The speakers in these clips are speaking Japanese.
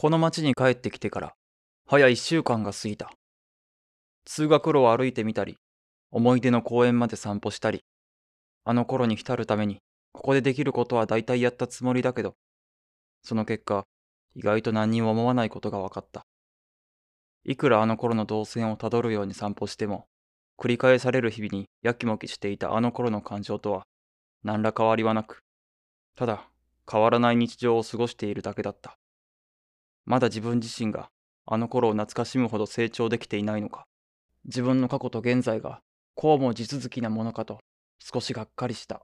この町に帰ってきてから、早一週間が過ぎた。通学路を歩いてみたり、思い出の公園まで散歩したり、あの頃に浸るために、ここでできることは大体やったつもりだけど、その結果、意外と何にも思わないことが分かった。いくらあの頃の動線をたどるように散歩しても、繰り返される日々にやきもきしていたあの頃の感情とは、何ら変わりはなく、ただ変わらない日常を過ごしているだけだった。まだ自分自身があの頃を懐かしむほど成長できていないのか、自分の過去と現在がこうも地続きなものかと少しがっかりした。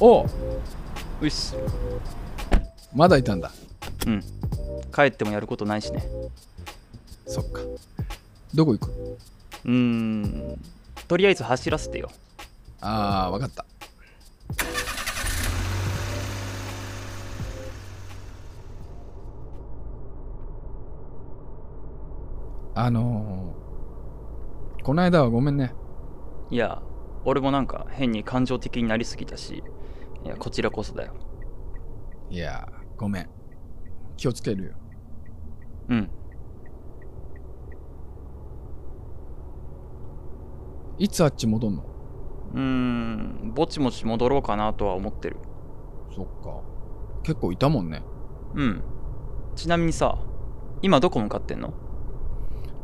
おううっす。まだいたんだうん。帰ってもやることないしね。そっかどこ行く？うーん。とりあえず走らせてよ。ああわかったあのー、こないだはごめんねいや、俺もなんか変に感情的になりすぎたし、いや、こちらこそだよ。いやごめん気をつけるようん。いつあっち戻んの？うーん、ぼちぼち戻ろうかなとは思ってる。そっか結構いたもんねうん。ちなみにさ、今どこ向かってんの？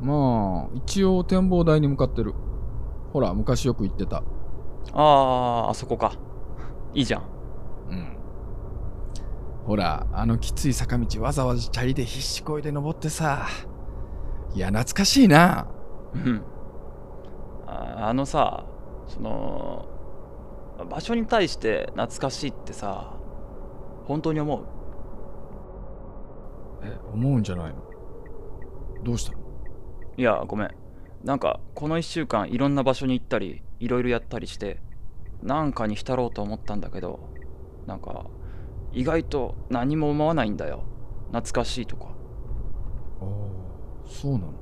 まあ一応展望台に向かってるほら昔よく行ってたあー、あそこか。いいじゃん。うんほらあのきつい坂道わざわざチャリで必死こいで登ってさいや懐かしいなうん。ああのさ、その、場所に対して懐かしいってさ、本当に思う？え思うんじゃないの？どうしたの？いや、ごめん。なんか、この1週間いろんな場所に行ったり、いろいろやったりして、なんかに浸ろうと思ったんだけど、なんか、意外と何も思わないんだよ。懐かしいとか。ああそうなの？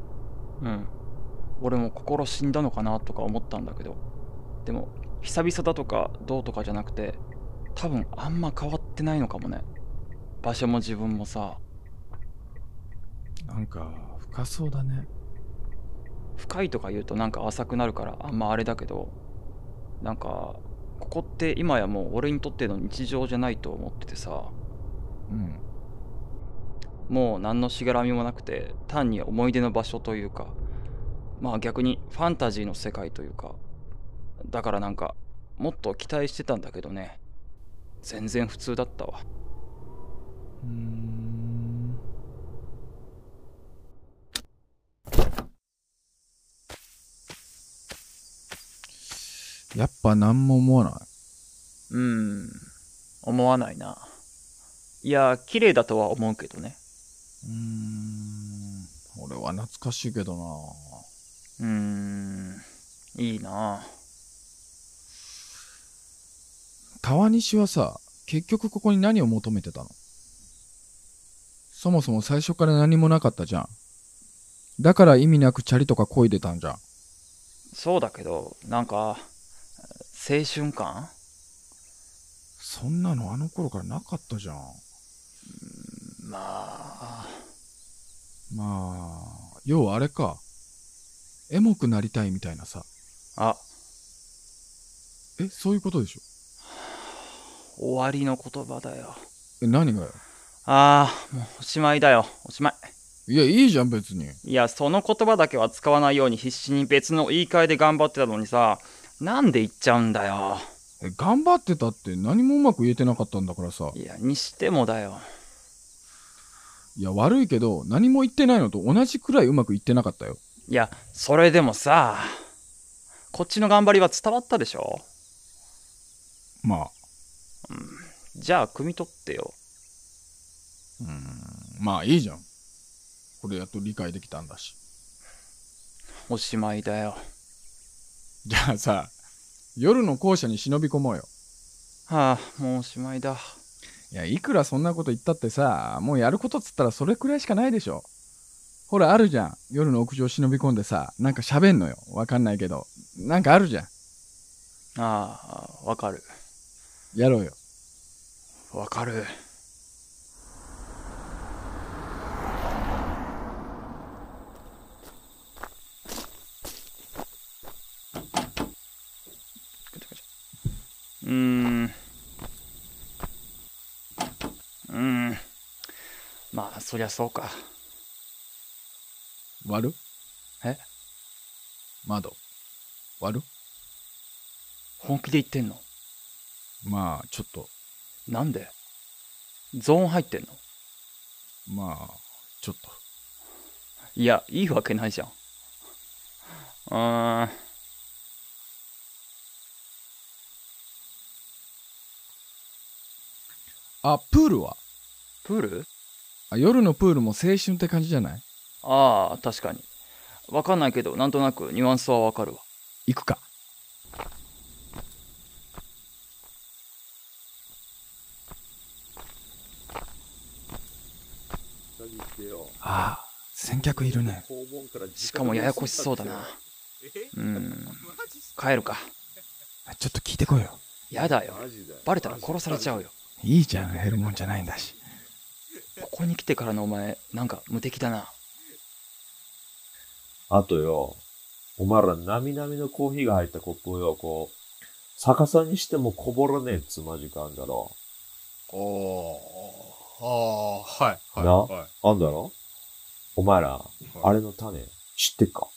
うん。俺も心死んだのかなとか思ったんだけど、でも、久々だとかどうとかじゃなくて、多分あんま変わってないのかもね。場所も自分もさ、なんか深そうだね深いとか言うとなんか浅くなるからあんまあれだけどなんかここって今やもう俺にとっての日常じゃないと思っててさ。うん。もう何のしがらみもなくて単に思い出の場所というかまあ逆にファンタジーの世界というかだからなんかもっと期待してたんだけどね。全然普通だったわ。うーんやっぱ何も思わない。うーん。思わないな。いや綺麗だとは思うけどね。うーん。俺は懐かしいけどな。うーん。いいな。川西はさ結局ここに何を求めてたの？そもそも最初から何もなかったじゃん。だから意味なくチャリとか漕いでたんじゃん。そうだけどなんか青春感？そんなのあの頃からなかったじゃん。まあ。まあ要はあれか。エモくなりたいみたいなさ。あ。えそういうことでしょ？終わりの言葉だよ。え何がよ？ああもうおしまいだよ。おしまい。いやいいじゃん別に。いやその言葉だけは使わないように必死に別の言い換えで頑張ってたのにさなんで言っちゃうんだよ。え頑張ってたって何もうまく言えてなかったんだからさ。いやにしてもだよ。いや悪いけど何も言ってないのと同じくらいうまくいってなかったよ。いやそれでもさこっちの頑張りは伝わったでしょ。まあ。じゃあ汲み取ってよ。うーん。まあいいじゃん。これやっと理解できたんだし。おしまいだよ。じゃあさ、夜の校舎に忍び込もうよ。はあ、もうおしまいだ。いや、いくらそんなこと言ったってさ、もうやることっつったらそれくらいしかないでしょ。ほら、あるじゃん。夜の屋上忍び込んでさ、なんか喋んのよ。わかんないけど。なんかあるじゃん。ああ、わかる。やろうよ。わかる。うーん。うーん。まあ、そりゃそうか。割る？え？窓？割る？本気で言ってんの？まあ、ちょっと。なんで？ゾーン入ってんの？まあ、ちょっと。いや、いいわけないじゃん。うーん。あ、プールは？プール？あ夜のプールも青春って感じじゃない？ああ、確かに。わかんないけど、なんとなくニュアンスはわかるわ。行くか。ああ、先客いるね。しかもややこしそうだな。うん。帰るか。ちょっと聞いてこいよ。やだよ。バレたら殺されちゃうよ。いいじゃん、減るもんじゃないんだし。ここに来てからのお前、なんか無敵だな。あとよ、お前らなみなみのコーヒーが入ったコップをよ、こう、逆さにしてもこぼらねえっつまじかあんだろ。おー、ああ、はい、はい、な？はあんだろ？お前ら、い。あれの種、知ってっか？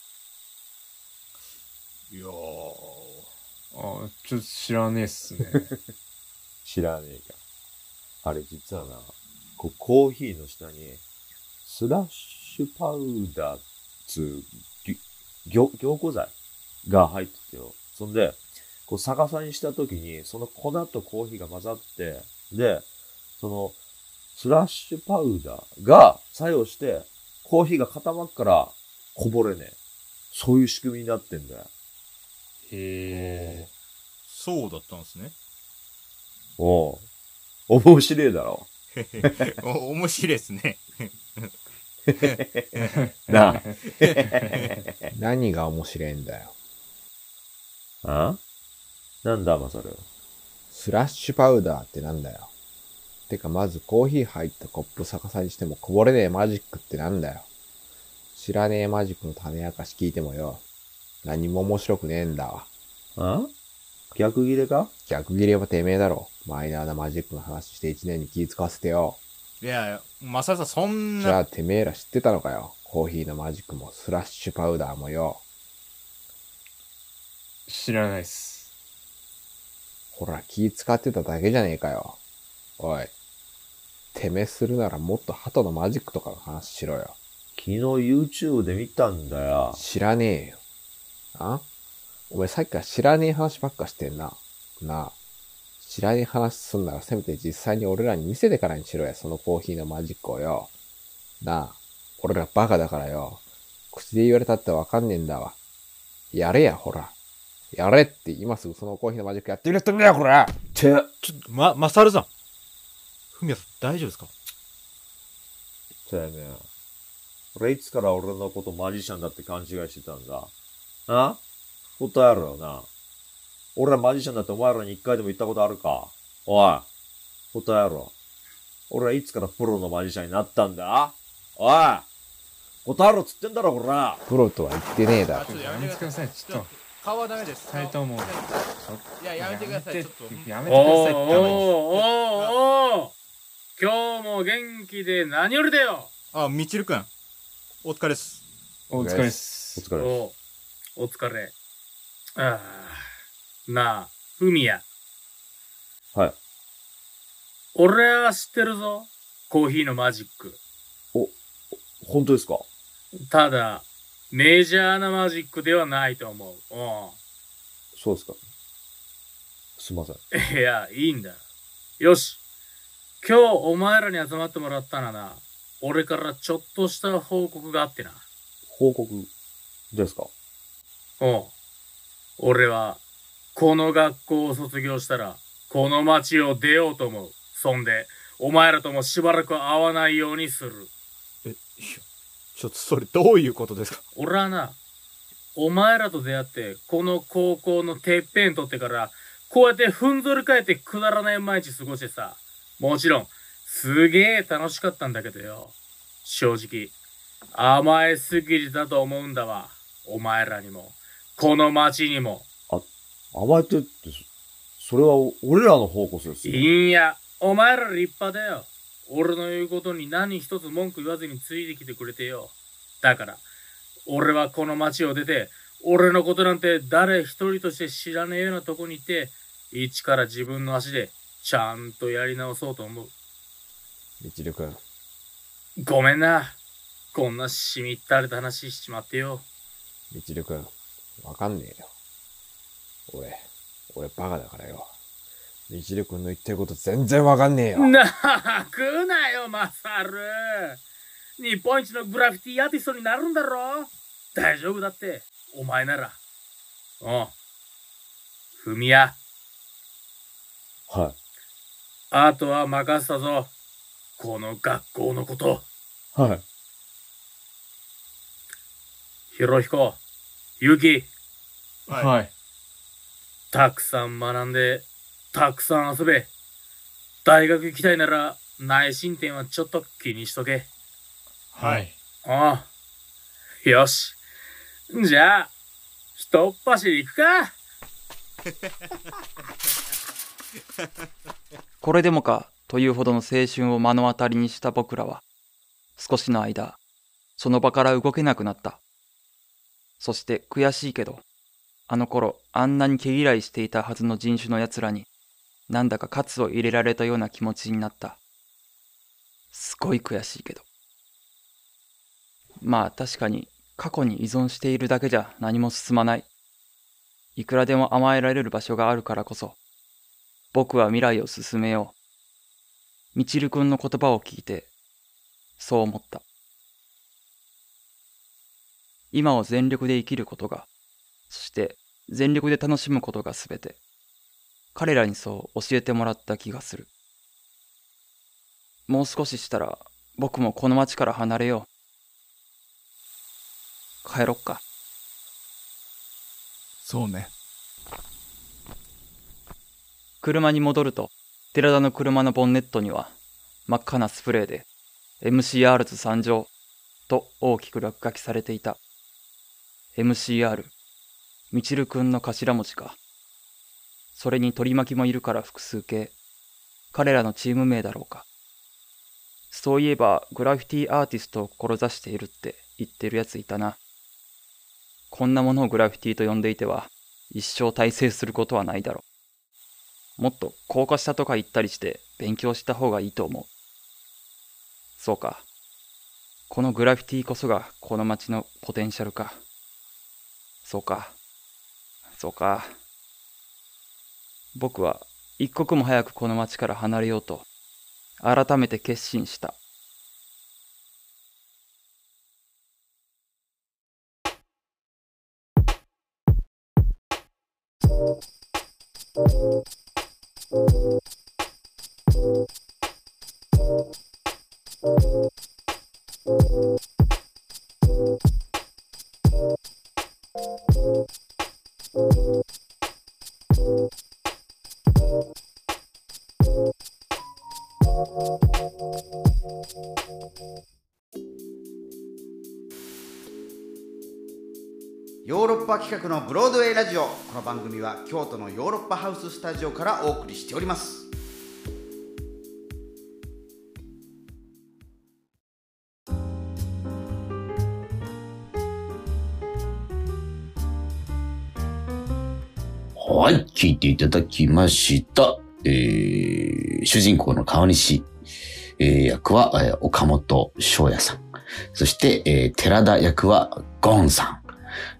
いやー、あーちょっと知らねえっすね。知らねえか。あれ実はな、こうコーヒーの下に、スラッシュパウダーっつ凝固剤が入っててよ。そんで、こう逆さにした時に、その粉とコーヒーが混ざって、で、その、スラッシュパウダーが作用して、コーヒーが固まっからこぼれねえ。そういう仕組みになってんだよ。へえ。そうだったんですね。おう。面白いだろ。お、面白いっすね。なあ。何が面白いんだよ。あ？なんだ、マサル。スラッシュパウダーってなんだよ。てかまずコーヒー入ったコップ逆さにしてもこぼれねえマジックってなんだよ。知らねえマジックの種明かし聞いてもよ。何も面白くねえんだわ。あ？逆切れか？逆切れはてめえだろ。マイナーなマジックの話して一年に気使わせてよ。いやいや、マサルさん、そんじゃな、あてめえら知ってたのかよ。コーヒーのマジックもスラッシュパウダーもよ。知らないっす。ほら気使ってただけじゃねえかよ。おい。てめえするならもっと鳩のマジックとかの話しろよ。昨日 YouTube で見たんだよ。知らねえよ。あ？お前さっきから知らねえ話ばっかしてんな。なあ。知らねえ話すんならせめて実際に俺らに見せてからにしろや、そのコーヒーのマジックをよ。なあ。俺らバカだからよ。口で言われたってわかんねえんだわ。やれや、ほら。やれって今すぐそのコーヒーのマジックやってみるってんだよ、これて、ちょっと、ま、マサルさん。ふみやさん、大丈夫ですか？てめえ。俺いつから俺のことマジシャンだって勘違いしてたんだ。あ？答えろよな。俺らマジシャンだってお前らに一回でも言ったことあるか？おい。答えろ。俺はいつからプロのマジシャンになったんだ？おい答えろっつってんだろ、こらプロとは言ってねえだろ。ちょっとやめてください、ちょっと。顔はダメです。二人とも。いや、やめてください。ちょっと。やめてくださいっておーおーおー今日も元気で何よりだよあ、みちるくん。お疲れです。お疲れっおす疲れです。お、お疲れ。ああ。なあ、ふみや。はい。俺は知ってるぞ。コーヒーのマジック。本当ですか？ただ、メジャーなマジックではないと思う。うそうですかすいません。ん。いや、いいんだ。よし。今日お前らに集まってもらったのはな、俺からちょっとした報告があってな。報告ですか？おう。俺は、この学校を卒業したら、この町を出ようと思う。そんで、お前らともしばらく会わないようにする。え、いや、ちょっとそれどういうことですか？俺はな、お前らと出会って、この高校のてっぺん取ってから、こうやってふんぞり返ってくだらない毎日過ごしてさ、もちろん、すげえ楽しかったんだけどよ。正直、甘えすぎだと思うんだわ。お前らにも、この町にも。甘えてって、そそれは俺らの方こそですよ。いいや、お前ら立派だよ。俺の言うことに何一つ文句言わずについてきてくれてよ。だから、俺はこの町を出て、俺のことなんて誰一人として知らねえようなとこに行って、一から自分の足でちゃんとやり直そうと思う。みちるくん、ごめんな。こんなしみったれた話しちまってよ。みちるくん、わかんねえよ。俺、俺バカだからよ。みちるくんの言ってること全然わかんねえよ。泣くなよ、マサル。日本一のグラフィティアーティストになるんだろ大丈夫だって、お前なら。うん。ふみや、はい。あとは任せたぞ。この学校のこと。はい。ひろひこ、ゆき、はいはい。たくさん学んで、たくさん遊べ。大学行きたいなら、内申点はちょっと気にしとけ。はい。ああ。よし。じゃあ、一っ走り行くか。これでもかというほどの青春を目の当たりにした僕らは、少しの間、その場から動けなくなった。そして悔しいけど、あの頃あんなに毛嫌いしていたはずの人種の奴らに、なんだか喝を入れられたような気持ちになった。すごい悔しいけど。まあ確かに過去に依存しているだけじゃ何も進まない。いくらでも甘えられる場所があるからこそ、僕は未来を進めよう。みちるくんの言葉を聞いて、そう思った。今を全力で生きることが、そして全力で楽しむことがすべて、彼らにそう教えてもらった気がする。もう少ししたら、僕もこの町から離れよう。帰ろっか。そうね。車に戻ると、寺田の車のボンネットには、真っ赤なスプレーで、MCR ズ参上と大きく落書きされていた。MCR、みちるくんの頭文字か。それに取り巻きもいるから複数形。彼らのチーム名だろうか。そういえば、グラフィティアーティストを志しているって言ってるやついたな。こんなものをグラフィティと呼んでいては、一生大成することはないだろう。もっと高架下とか行ったりして勉強した方がいいと思う。そうか。このグラフィティこそがこの街のポテンシャルか。そうか。そうか。僕は一刻も早くこの街から離れようと改めて決心した。ヨーロッパ企画のブロードウェイラジオ。この番組は京都のヨーロッパハウススタジオからお送りしております。はい、聞いていただきました。えー、主人公の川西、役は、えー岡本翔也さん。そして、えー寺田役はゴンさん。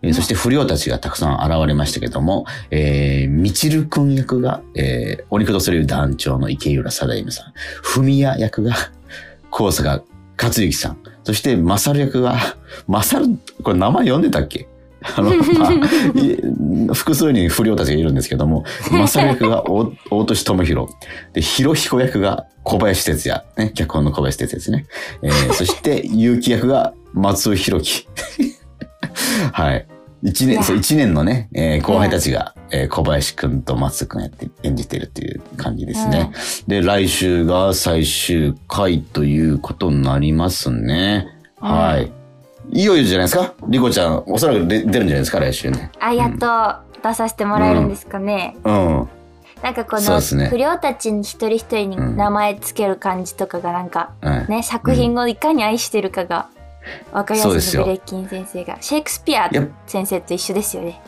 えーそして不良たちがたくさん現れましたけども、えー、みちるくん役が、えー、お肉とする団長の池浦貞夢さん。ふみや役が、高坂勝之さん。そして、マサル役が、マサル、これ名前読んでたっけあの、まあい複数に不良たちがいるんですけども、マサル役が大大俊智弘。で、ヒロヒコ役が小林哲也。ね、脚本の小林哲也ですね。えー そして、結城役が松尾弘樹。はい。一年、そう、一年のね、えー後輩たちが、えー小林くんと松くんやって演じてるっていう感じですね。で、来週が最終回ということになりますね。はい。いよいよじゃないですか？リコちゃん、おそらく出出るんじゃないですか？来週ね。あ、やっと出させてもらえるんですかね。うん。なんかこのそうですね不良たちに一人一人に名前つける感じとかがなんか、はいね、作品をいかに愛してるかがわかりやすいブレッキン先生が。シェイクスピア先生と一緒ですよね。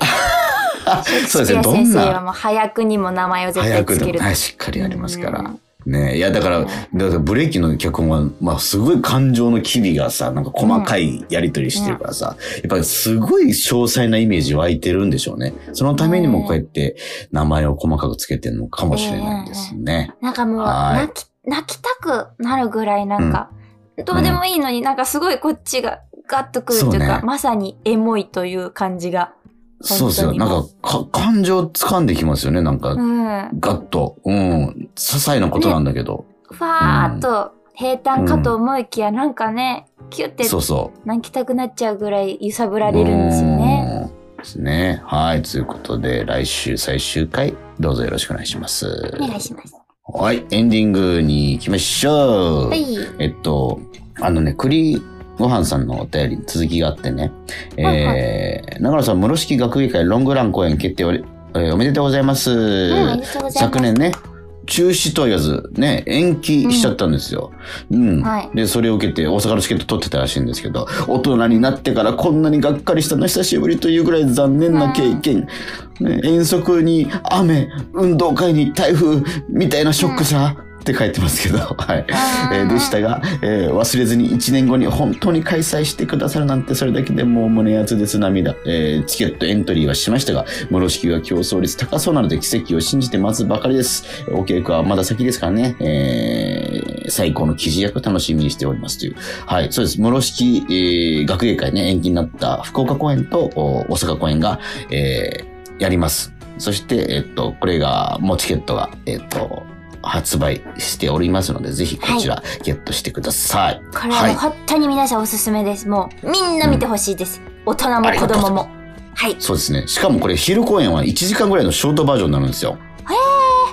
あ、シェイクそうですね。スピア先生はもう早くにも名前を絶対つける。はい、しっかりありますから。ね。いや、だから、だからブレーキの脚本は、まあ、すごい感情の機微がさ、なんか細かいやりとりしてるからさ、やっぱりすごい詳細なイメージ湧いてるんでしょうね。そのためにもこうやって名前を細かくつけてるのかもしれないですね。なんかもうはい。泣き、泣きたくなるぐらいなんか、どうでもいいのになんかすごいこっちがガッとくるというか、ね。まさにエモいという感じが。そうですよ。なんかか、感情掴んできますよね。なんか、うん。ガッと。うん。些細なことなんだけど。ファーっと平坦かと思いきや、なんかね、キュってそうそう。泣きたくなっちゃうぐらい揺さぶられるんですよね。うん。ですね。はい。ということで、来週最終回、どうぞよろしくお願いします。お願いします。はい。エンディングに行きましょう。はい。えっと、あのね、栗ごはんさんのお便りに続きがあってね、えー、長野さん、室敷学芸会ロングラン公演決定お,、えーおめでとうございます。うん、ます。昨年ね、中止と言わず、ね、延期しちゃったんですよ。うん。はいで、それを受けて大阪のチケット取ってたらしいんですけど、大人になってからこんなにがっかりしたの久しぶりというぐらい残念な経験。ね、遠足に雨、運動会に台風みたいなショックさ。って書いてますけど、はい。えーでしたが、えー忘れずに1年後に本当に開催してくださるなんてそれだけでもう胸熱です涙。えーチケットエントリーはしましたが、室敷は競争率高そうなので奇跡を信じて待つばかりです。お稽古はまだ先ですからね、えー最高の記事役楽しみにしておりますという。はい、そうです。室敷、えー学芸会ね、延期になった福岡公演とお大阪公演が、えーやります。そして、えっと、これが、もうチケットが、えっと、発売しておりますので、ぜひこちらゲットしてください。これはもう本当に皆さんおすすめです。もうみんな見てほしいです。大人も子供も。はい。そうですね。しかもこれ昼公演は1時間ぐらいのショートバージョンになるんですよ。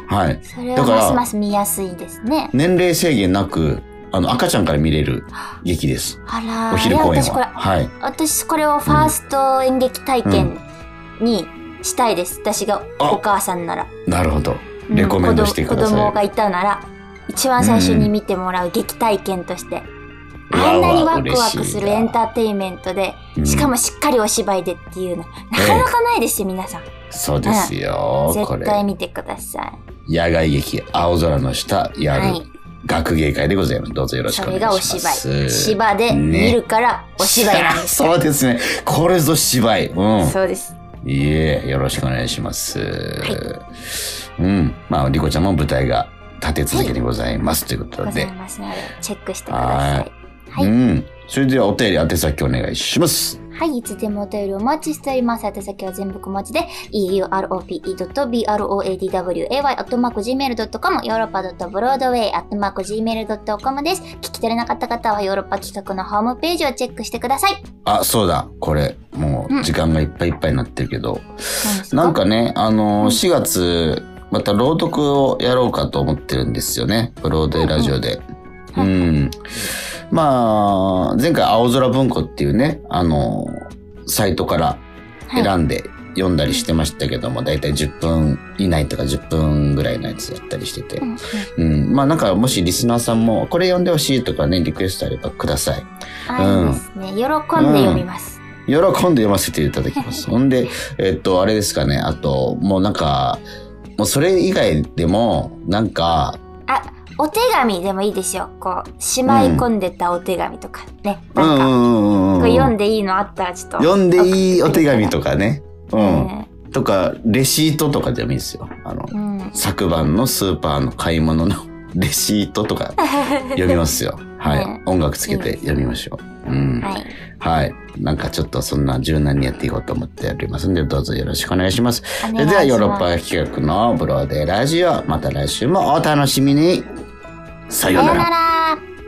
へはい。ーそれはますます見やすいですね。年齢制限なく、あの、赤ちゃんから見れる劇です。あらーお昼公演いや私これは。はい。私これをファースト演劇体験にしたいです。私がお母さんなら。なるほど。うんレコメンドしてください。子供子供がいたなら、一番最初に見てもらう劇体験として、あんなにワクワクするエンターテインメントで、うんしかもしっかりお芝居でっていうの、なかなかないですよ、皆さん。そうですよ。こ絶対れ。見てください。野外劇、青空の下、やる、はい学芸会でございます。どうぞよろしくそお願れがお芝いします。居。芝で見るからお芝居なんです。そうですね。これぞ芝居。うん。そうです。いえ、よろしくお願いします。うん。まあ、リコちゃんも舞台が立て続けにございますということでござい。ますので、チェックしてくださはい。うん。それではお便り宛先お願いします。い。はい、いつでもお便りお待ちしております。宛先は全部小文字で、europe.broadway.gmail.com、ヨーロッパ .broadway.gmail.com です。聞き取れなかった方はヨーロッパ企画のホームページをチェックしてください。あ、そうだ。これ、もうんう時間がいっぱいいっぱいになってるけど。何ですか？なんかね、あのー、4月、また朗読をやろうかと思ってるんですよね。ブロードウェイラジオで。うん。まあ、前回青空文庫っていうね、あのー、サイトから選んで読んだりしてましたけども、だいたい10分以内とか10分ぐらいのやつやったりしてて。うんうん。まあなんかもしリスナーさんもこれ読んでほしいとかね、リクエストあればください。あいいですね。喜んで読みます。喜んで読ませていただきます。ほんで、えっと、あれですかね。あと、もうなんか、もうそれ以外でも、なんか、あ、お手紙でもいいですよ。こう、しまい込んでたお手紙とかね。うんこれ読んでいいのあったらちょっと。読んでいいお手紙とかね。うねん。とか、レシートとかでもいいですよ。あの、うん。昨晩のスーパーの買い物のレシートとか読みますよ。はい。ね音楽つけて読みましょう。うん。はい。はい。なんかちょっとそんな柔軟にやっていこうと思っておりますんで、どうぞよろしくお願いします。それではヨーロッパ企画のブローデーラジオ、また来週もお楽しみに。さようならさような。ら。